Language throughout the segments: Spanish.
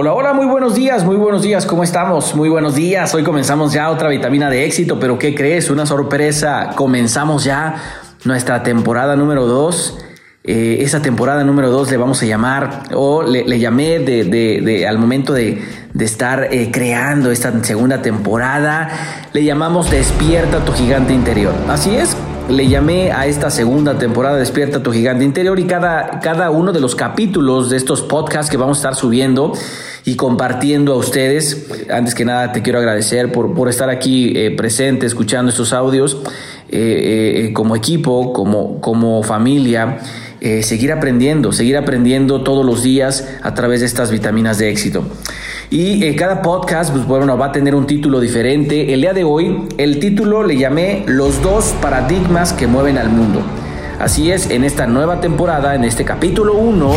Hola, hola, muy buenos días, muy buenos días, ¿cómo estamos? Muy buenos días, hoy comenzamos ya otra vitamina de éxito, pero ¿qué crees? Una sorpresa, comenzamos ya nuestra temporada número 2. Eh, esa temporada número 2 le vamos a llamar, o le, llamé de, al momento de, estar eh, creando esta segunda temporada, le llamamos Despierta tu gigante interior. Así es, le llamé a esta segunda temporada Despierta tu gigante interior y cada, cada uno de los capítulos de estos podcasts que vamos a estar subiendo y compartiendo a ustedes. Antes que nada te quiero agradecer por, por estar aquí eh, presente, escuchando estos audios eh, eh, como equipo, como, como familia. seguir aprendiendo, seguir aprendiendo todos los días a través de estas vitaminas de éxito. Y eh, cada podcast, pues bueno, va a tener un título diferente. El día de hoy, el título le llamé Los dos paradigmas que mueven al mundo. Así es, en esta nueva temporada, en este capítulo 1,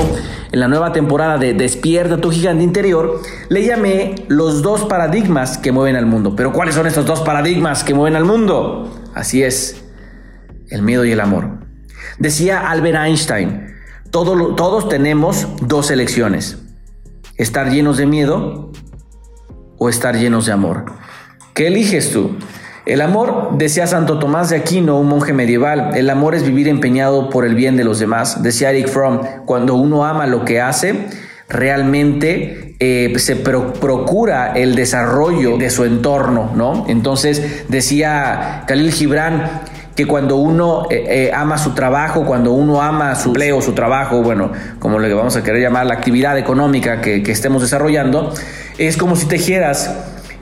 en la nueva temporada de Despierta tu gigante interior, le llamé Los dos paradigmas que mueven al mundo. Pero ¿cuáles son estos dos paradigmas que mueven al mundo? Así es, el miedo y el amor. Decía Albert Einstein, todos tenemos dos elecciones ¿Estar llenos de miedo o estar llenos de amor? ¿Qué eliges tú? El amor, decía Santo Tomás de Aquino, un monje medieval, el amor es vivir empeñado por el bien de los demás. Decía Eric Fromm, cuando uno ama lo que hace, realmente eh, se procura el desarrollo de su entorno, ¿no? Entonces decía Khalil Gibran, que cuando uno eh, eh, ama su trabajo, cuando uno ama su empleo, su trabajo, bueno, como le vamos a querer llamar la actividad económica que, que estemos desarrollando, es como si tejieras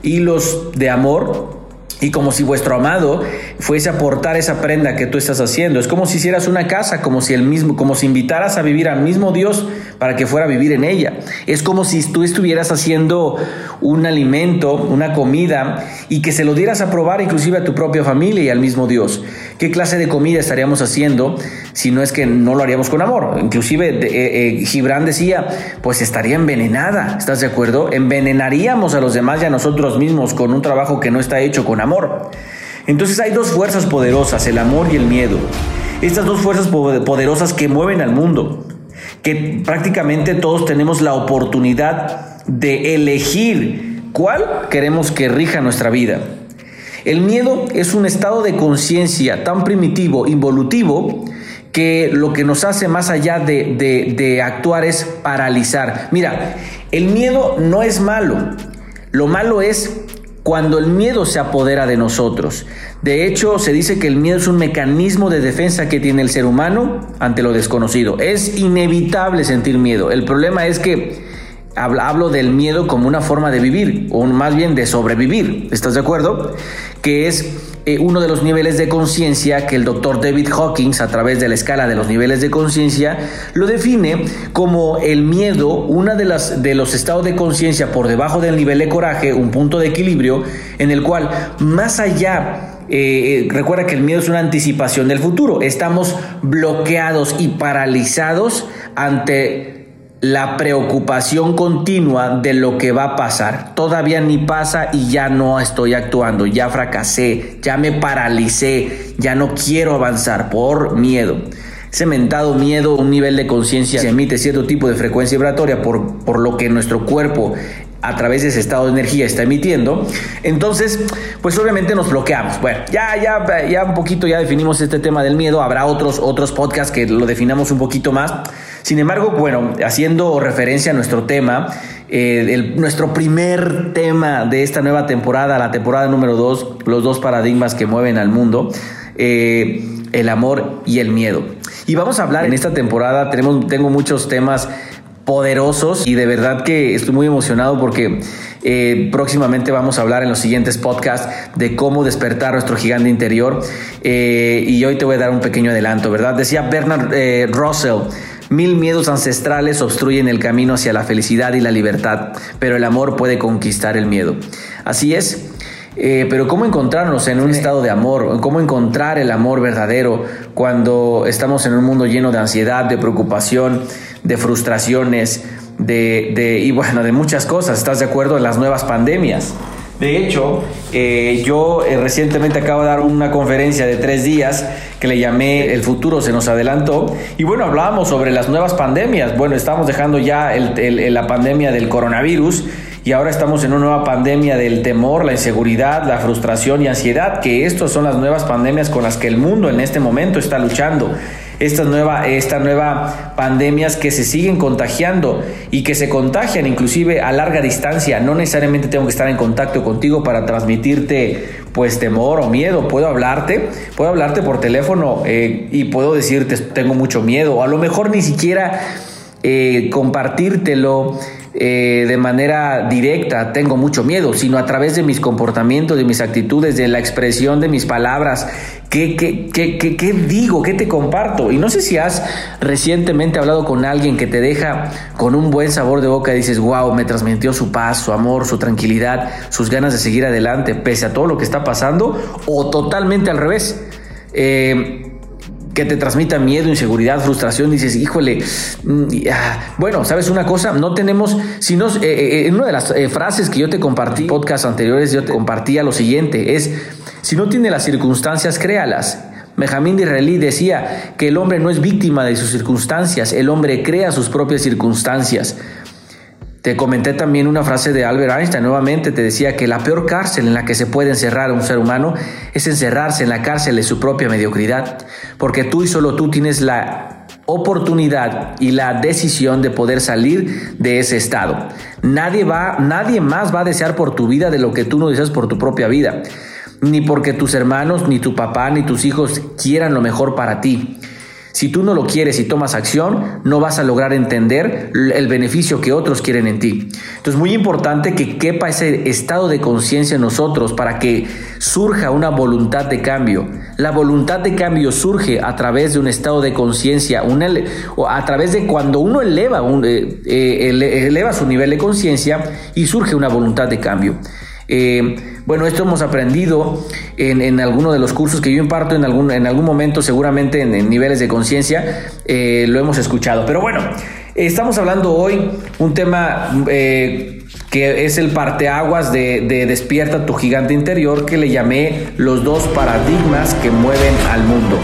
hilos de amor y como si vuestro amado fuese a aportar esa prenda que tú estás haciendo. Es como si hicieras una casa, como si el mismo, como si invitaras a vivir al mismo Dios para que fuera a vivir en ella. Es como si tú estuvieras haciendo un alimento, una comida y que se lo dieras a probar inclusive a tu propia familia y al mismo Dios. ¿Qué clase de comida estaríamos haciendo si no es que no lo haríamos con amor? Inclusive eh, eh, Gibran decía, pues estaría envenenada, ¿estás de acuerdo? Envenenaríamos a los demás y a nosotros mismos con un trabajo que no está hecho con amor. Entonces hay dos fuerzas poderosas, el amor y el miedo. Estas dos fuerzas poderosas que mueven al mundo, que prácticamente todos tenemos la oportunidad de elegir cuál queremos que rija nuestra vida. El miedo es un estado de conciencia tan primitivo, involutivo, que lo que nos hace más allá de, de, actuar es paralizar. Mira, el miedo no es malo. Lo malo es cuando el miedo se apodera de nosotros. De hecho, se dice que el miedo es un mecanismo de defensa que tiene el ser humano ante lo desconocido. Es inevitable sentir miedo. El problema es que hablo del miedo como una forma de vivir, o más bien de sobrevivir. ¿Estás de acuerdo? Que es eh, uno de los niveles de conciencia que el doctor David Hawkins, a través de la escala de los niveles de conciencia, lo define como el miedo, una de, de los estados de conciencia por debajo del nivel de coraje, un punto de equilibrio, en el cual más allá eh, eh, recuerda que el miedo es una anticipación del futuro. Estamos bloqueados y paralizados ante la preocupación continua de lo que va a pasar. Todavía ni pasa y ya no estoy actuando, ya fracasé, ya me paralicé, ya no quiero avanzar por miedo. Ese mentado miedo, un nivel de conciencia, se emite cierto tipo de frecuencia vibratoria por, por lo que nuestro cuerpo a través de ese estado de energía está emitiendo, entonces, pues obviamente nos bloqueamos. Bueno, ya, ya, ya un poquito ya definimos este tema del miedo, habrá otros, otros podcasts que lo definamos un poquito más. Sin embargo, bueno, haciendo referencia a nuestro tema, eh, nuestro primer tema de esta nueva temporada, la temporada número dos, los dos paradigmas que mueven al mundo, eh, el amor y el miedo. Y vamos a hablar en esta temporada, tenemos, tengo muchos temas poderosos y de verdad que estoy muy emocionado porque eh, próximamente vamos a hablar en los siguientes podcasts de cómo despertar nuestro gigante interior y hoy te voy a dar un pequeño adelanto, ¿verdad? Decía Bernard Russell, Mil miedos ancestrales obstruyen el camino hacia la felicidad y la libertad, pero el amor puede conquistar el miedo. Así es. Eh, pero ¿cómo encontrarnos en un estado de amor? ¿Cómo encontrar el amor verdadero cuando estamos en un mundo lleno de ansiedad, de preocupación, de frustraciones, de, y bueno, de muchas cosas? ¿Estás de acuerdo en las nuevas pandemias? De hecho, eh, yo eh, recientemente acabo de dar una conferencia de tres días que le llamé El futuro se nos adelantó. Y bueno, hablábamos sobre las nuevas pandemias. Bueno, estamos dejando ya la pandemia del coronavirus y ahora estamos en una nueva pandemia del temor, la inseguridad, la frustración y ansiedad, que estas son las nuevas pandemias con las que el mundo en este momento está luchando estas nueva, esta nueva pandemias que se siguen contagiando y que se contagian inclusive a larga distancia. No necesariamente tengo que estar en contacto contigo para transmitirte pues temor o miedo. Puedo hablarte, puedo hablarte por teléfono eh, y puedo decirte tengo mucho miedo o a lo mejor ni siquiera eh, compartírtelo eh, de manera directa, tengo mucho miedo, sino a través de mis comportamientos, de mis actitudes, de la expresión de mis palabras. ¿Qué, digo? ¿Qué te comparto? Y no sé si has recientemente hablado con alguien que te deja con un buen sabor de boca y dices, wow, me transmitió su paz, su amor, su tranquilidad, sus ganas de seguir adelante, pese a todo lo que está pasando, o totalmente al revés. Eh, que te transmita miedo, inseguridad, frustración, dices, híjole, mm, ah, bueno, ¿sabes una cosa? No tenemos, si no, eh, eh, en una de las eh, frases que yo te compartí, podcast anteriores, yo te compartía lo siguiente, es, si no tiene las circunstancias, créalas. Benjamín de decía que el hombre no es víctima de sus circunstancias, el hombre crea sus propias circunstancias. Te comenté también una frase de Albert Einstein, nuevamente te decía que la peor cárcel en la que se puede encerrar a un ser humano es encerrarse en la cárcel de su propia mediocridad, porque tú y solo tú tienes la oportunidad y la decisión de poder salir de ese estado. Nadie va, nadie más va a desear por tu vida de lo que tú no deseas por tu propia vida, ni porque tus hermanos, ni tu papá, ni tus hijos quieran lo mejor para ti. Si tú no lo quieres y tomas acción, no vas a lograr entender el beneficio que otros quieren en ti. Entonces, muy importante que quepa ese estado de conciencia en nosotros para que surja una voluntad de cambio. La voluntad de cambio surge a través de un estado de conciencia, a través de cuando uno eleva, eh, eh, eleva su nivel de conciencia y surge una voluntad de cambio. Eh, bueno, esto hemos aprendido en, alguno de los cursos que yo imparto en algún, en algún momento, seguramente en, niveles de conciencia, eh, lo hemos escuchado. Pero bueno, estamos hablando hoy un tema eh, que es el parteaguas de, de Despierta tu gigante interior, que le llamé los dos paradigmas que mueven al mundo.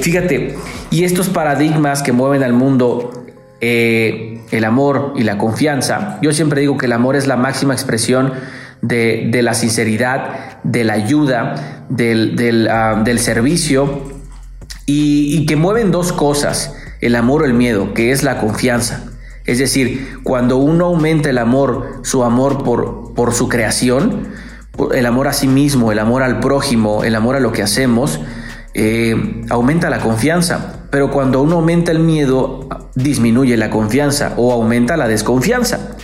fíjate, y estos paradigmas que mueven al mundo el amor y la confianza. Yo siempre digo que el amor es la máxima expresión de, la sinceridad, de la ayuda, del, ah, servicio y, que mueven dos cosas, el amor o el miedo, que es la confianza. Es decir, cuando uno aumenta el amor, su amor por, por su creación, el amor a sí mismo, el amor al prójimo, el amor a lo que hacemos, eh, aumenta la confianza. Pero cuando uno aumenta el miedo, disminuye la confianza o aumenta la desconfianza.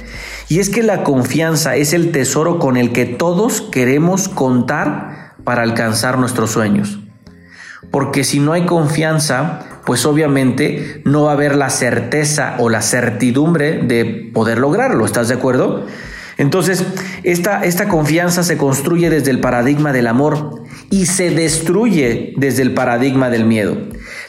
Y es que la confianza es el tesoro con el que todos queremos contar para alcanzar nuestros sueños. Porque si no hay confianza, pues obviamente no va a haber la certeza o la certidumbre de poder lograrlo. ¿Estás de acuerdo? Entonces, esta, esta confianza se construye desde el paradigma del amor y se destruye desde el paradigma del miedo.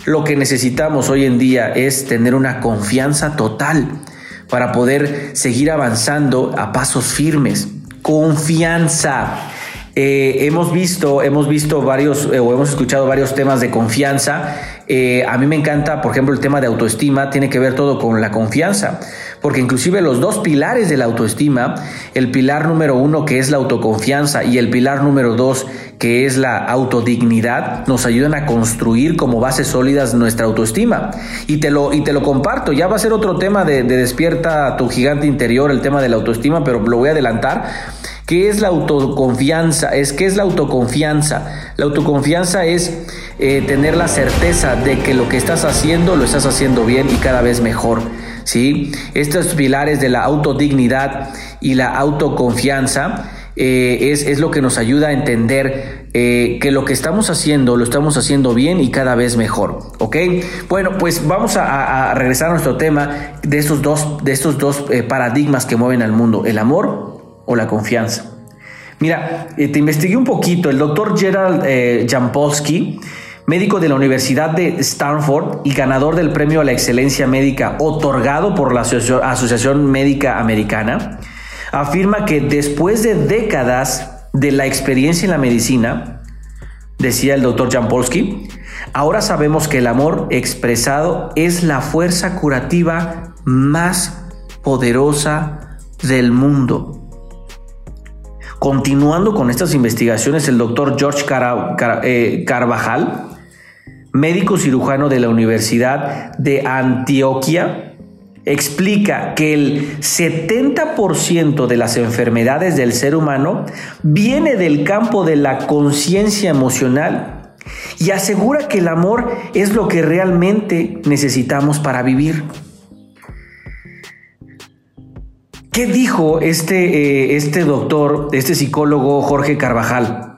Lo que necesitamos hoy en día es tener una confianza total para poder seguir avanzando a pasos firmes. Confianza. Eh, hemos visto, hemos visto varios eh, o hemos escuchado varios temas de confianza. Eh, a mí me encanta, por ejemplo, el tema de autoestima tiene que ver todo con la confianza, porque inclusive los dos pilares de la autoestima, el pilar número uno que es la autoconfianza y el pilar número dos que es la autodignidad, nos ayudan a construir como bases sólidas nuestra autoestima. Y te lo, y te lo comparto, ya va a ser otro tema de, de despierta tu gigante interior, el tema de la autoestima, pero lo voy a adelantar ¿Qué es la autoconfianza? Es qué es la autoconfianza. La autoconfianza es eh, tener la certeza de que lo que estás haciendo lo estás haciendo bien y cada vez mejor. ¿Sí? Estos pilares de la autodignidad y la autoconfianza eh, es, lo que nos ayuda a entender eh, que lo que estamos haciendo lo estamos haciendo bien y cada vez mejor. ¿Ok? Bueno, pues vamos a, regresar a nuestro tema de estos dos, de estos dos paradigmas que mueven al mundo: el amor o la confianza. Mira, eh, te investigué un poquito. El doctor Gerald eh, Jampolsky, médico de la Universidad de Stanford y ganador del premio a la excelencia médica otorgado por la Asociación Médica Americana, afirma que después de décadas de la experiencia en la medicina, decía el doctor Jampolsky, ahora sabemos que el amor expresado es la fuerza curativa más poderosa del mundo. Continuando con estas investigaciones, el doctor George eh, Carvajal, médico cirujano de la Universidad de Antioquia, explica que el 70% de las enfermedades del ser humano viene del campo de la conciencia emocional y asegura que el amor es lo que realmente necesitamos para vivir. ¿Qué dijo este, eh, este doctor, este psicólogo Jorge Carvajal?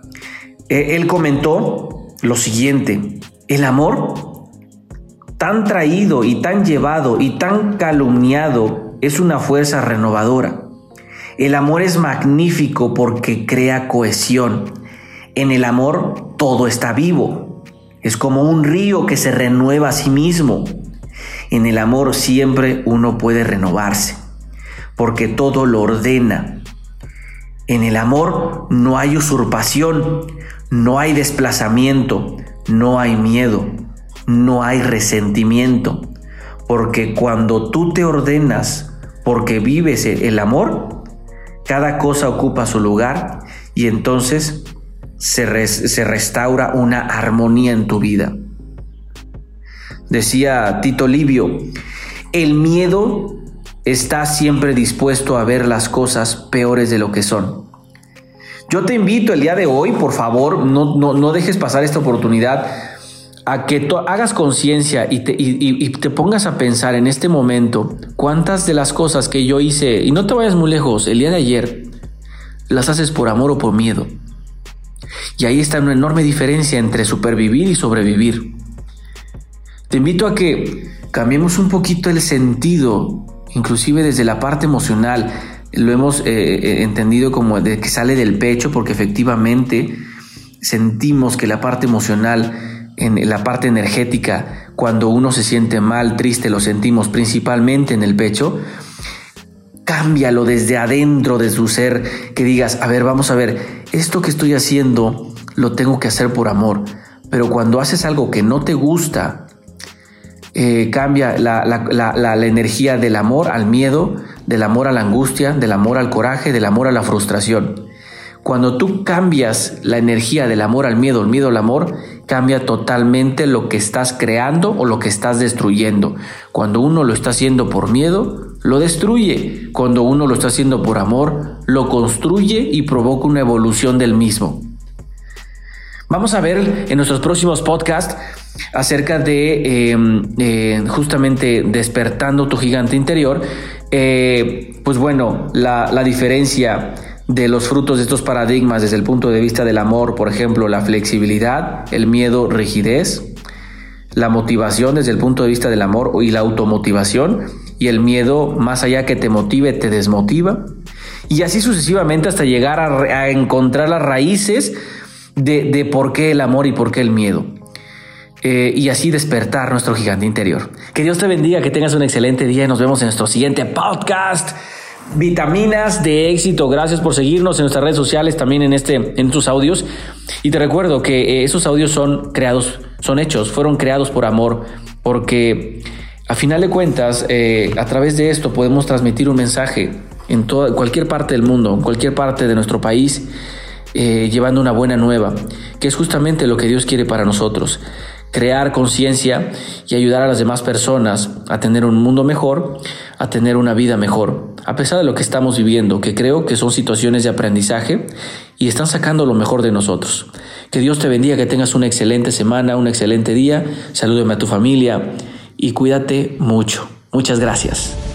Eh, él comentó lo siguiente, el amor tan traído y tan llevado y tan calumniado es una fuerza renovadora. El amor es magnífico porque crea cohesión. En el amor todo está vivo. Es como un río que se renueva a sí mismo. En el amor siempre uno puede renovarse porque todo lo ordena. En el amor no hay usurpación, no hay desplazamiento, no hay miedo, no hay resentimiento, porque cuando tú te ordenas, porque vives el amor, cada cosa ocupa su lugar y entonces se, se restaura una armonía en tu vida. Decía Tito Livio, el miedo está siempre dispuesto a ver las cosas peores de lo que son. Yo te invito el día de hoy, por favor, no, no, dejes pasar esta oportunidad a que hagas conciencia y te, y te pongas a pensar en este momento cuántas de las cosas que yo hice, y no te vayas muy lejos, el día de ayer, las haces por amor o por miedo. Y ahí está una enorme diferencia entre supervivir y sobrevivir. Te invito a que cambiemos un poquito el sentido inclusive desde la parte emocional, lo hemos eh, eh, entendido como de que sale del pecho porque efectivamente sentimos que la parte emocional, en la parte energética, cuando uno se siente mal, triste, lo sentimos principalmente en el pecho. Cámbialo desde adentro de su ser, que digas, a ver, vamos a ver, esto que estoy haciendo lo tengo que hacer por amor, pero cuando haces algo que no te gusta, eh, cambia la, energía del amor al miedo, del amor a la angustia, del amor al coraje, del amor a la frustración. Cuando tú cambias la energía del amor al miedo, el miedo al amor, cambia totalmente lo que estás creando o lo que estás destruyendo. Cuando uno lo está haciendo por miedo, lo destruye. Cuando uno lo está haciendo por amor, lo construye y provoca una evolución del mismo. Vamos a ver en nuestros próximos podcasts acerca de em, eh, justamente despertando tu gigante interior. Eh, pues bueno, la, la diferencia de los frutos de estos paradigmas desde el punto de vista del amor, por ejemplo, la flexibilidad, el miedo, rigidez, la motivación desde el punto de vista del amor y la automotivación, y el miedo, más allá que te motive, te desmotiva, y así sucesivamente hasta llegar a encontrar las raíces de, por qué el amor y por qué el miedo. Eh, y así despertar nuestro gigante interior. Que Dios te bendiga, que tengas un excelente día y nos vemos en nuestro siguiente podcast. Vitaminas de éxito. Gracias por seguirnos en nuestras redes sociales, también en este, en tus audios. Y te recuerdo que eh, esos audios son creados, son hechos, fueron creados por amor, porque a final de cuentas, eh, a través de esto podemos transmitir un mensaje en toda, cualquier parte del mundo, en cualquier parte de nuestro país llevando una buena nueva, que es justamente lo que Dios quiere para nosotros. Crear conciencia y ayudar a las demás personas a tener un mundo mejor, a tener una vida mejor, a pesar de lo que estamos viviendo, que creo que son situaciones de aprendizaje y están sacando lo mejor de nosotros. Que Dios te bendiga, que tengas una excelente semana, un excelente día, salúdeme a tu familia y cuídate mucho. Muchas gracias.